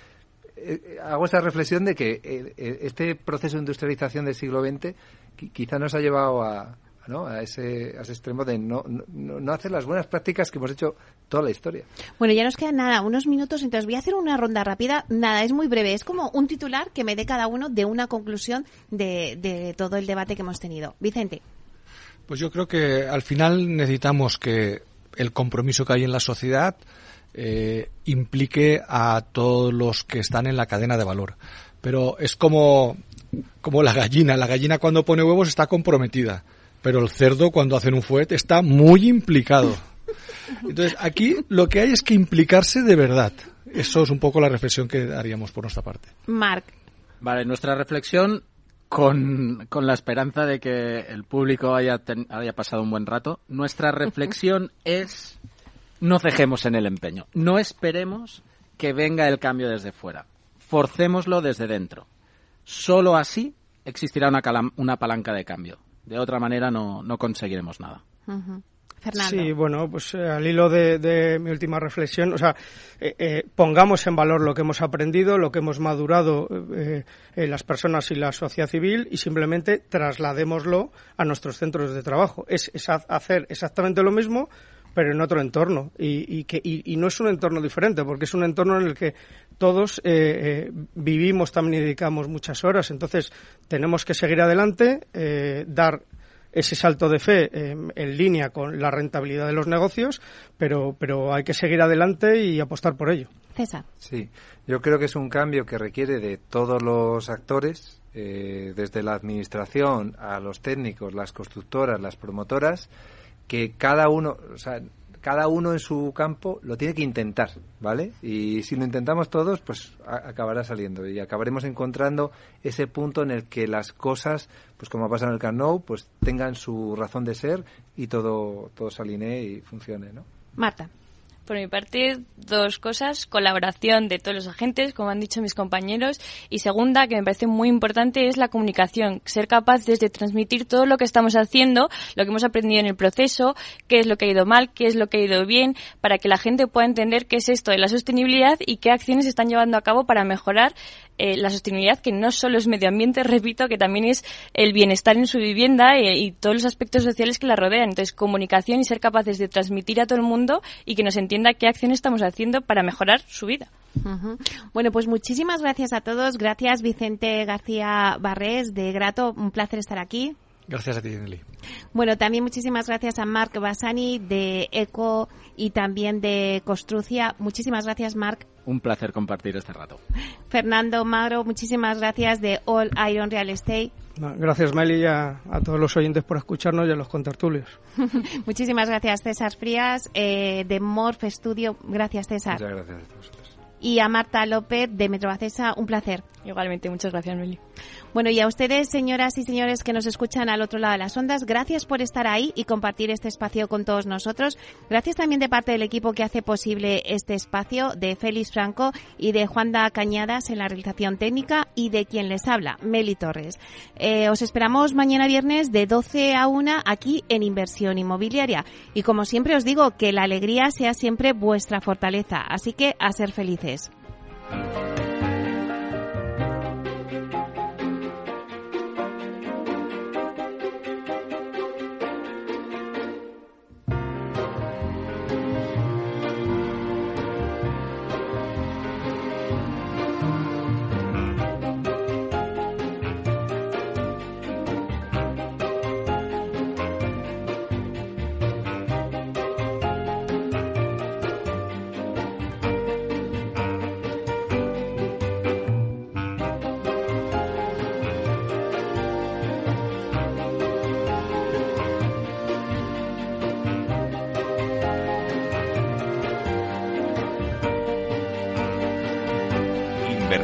Eh, eh, hago esa reflexión de que eh, este proceso de industrialización del siglo XX quizá nos ha llevado a, ¿no? a, ese, a ese extremo de no, no, hacer las buenas prácticas que hemos hecho toda la historia. Bueno, ya nos quedan nada, unos minutos, entonces voy a hacer una ronda rápida. Nada, es muy breve, es como un titular que me dé cada uno de una conclusión de, de todo el debate que hemos tenido. Vicente. Pues yo creo que al final necesitamos que el compromiso que hay en la sociedad eh, implique a todos los que están en la cadena de valor. Pero es como, como la gallina. La gallina cuando pone huevos está comprometida pero el cerdo cuando hacen un fuete está muy implicado. Entonces, aquí lo que hay es que implicarse de verdad. Eso es un poco la reflexión que haríamos por nuestra parte. Marc. Vale, nuestra reflexión con, la esperanza de que el público haya, haya pasado un buen rato. Nuestra reflexión es no cejemos en el empeño. No esperemos que venga el cambio desde fuera. Forcémoslo desde dentro. Solo así existirá una, una palanca de cambio. De otra manera no, no conseguiremos nada. Fernando. Sí, bueno, pues eh, al hilo de, mi última reflexión, o sea, eh, eh, pongamos en valor lo que hemos aprendido, lo que hemos madurado las personas y la sociedad civil y simplemente trasladémoslo a nuestros centros de trabajo. Es, es hacer exactamente lo mismo, pero en otro entorno. Y, y que, y, no es un entorno diferente, porque es un entorno en el que todos eh, eh, vivimos también y dedicamos muchas horas. Entonces, tenemos que seguir adelante, eh, dar ese salto de fe en línea con la rentabilidad de los negocios, pero, pero hay que seguir adelante y apostar por ello. César. Sí, yo creo que es un cambio que requiere de todos los actores, desde la administración a los técnicos, las constructoras, las promotoras, que cada uno, o sea, cada uno en su campo lo tiene que intentar, ¿vale? Y si lo intentamos todos, pues acabará saliendo y acabaremos encontrando ese punto en el que las cosas, pues como pasa en el Camp pues tengan su razón de ser y todo, todo se y funcione, ¿no? Marta. Por mi parte, dos cosas. Colaboración de todos los agentes, como han dicho mis compañeros. Y segunda, que me parece muy importante, es la comunicación. Ser capaces de transmitir todo lo que estamos haciendo, lo que hemos aprendido en el proceso, qué es lo que ha ido mal, qué es lo que ha ido bien, para que la gente pueda entender qué es esto de la sostenibilidad y qué acciones están llevando a cabo para mejorar eh, la sostenibilidad, que no solo es medio ambiente, repito, que también es el bienestar en su vivienda eh, y todos los aspectos sociales que la rodean. Entonces, comunicación y ser capaces de transmitir a todo el mundo y que nos entienda qué acciones estamos haciendo para mejorar su vida. Bueno, pues muchísimas gracias a todos. Gracias, Vicente García Barrés, de Grato. Un placer estar aquí. Gracias a ti, Nelly. Bueno, también muchísimas gracias a Marc Basani de ECO y también de Construcia. Muchísimas gracias, Marc. Un placer compartir este rato. Fernando Magro, muchísimas gracias de All Iron Real Estate. Gracias, Meli, y a, todos los oyentes por escucharnos y a los contertulios. muchísimas gracias, César Frías, eh, de Morph Studio. Gracias, César. Muchas gracias a vosotros y a Marta López de Metrobacesa. Un placer. Igualmente, muchas gracias, Meli. Bueno, y a ustedes, señoras y señores que nos escuchan al otro lado de las ondas, gracias por estar ahí y compartir este espacio con todos nosotros. Gracias también de parte del equipo que hace posible este espacio, de Félix Franco y de Juanda Cañadas en la realización técnica y de quien les habla, Meli Torres. Eh, os esperamos mañana viernes de 12 a 1 aquí en Inversión Inmobiliaria. Y como siempre os digo, que la alegría sea siempre vuestra fortaleza. Así que a ser felices.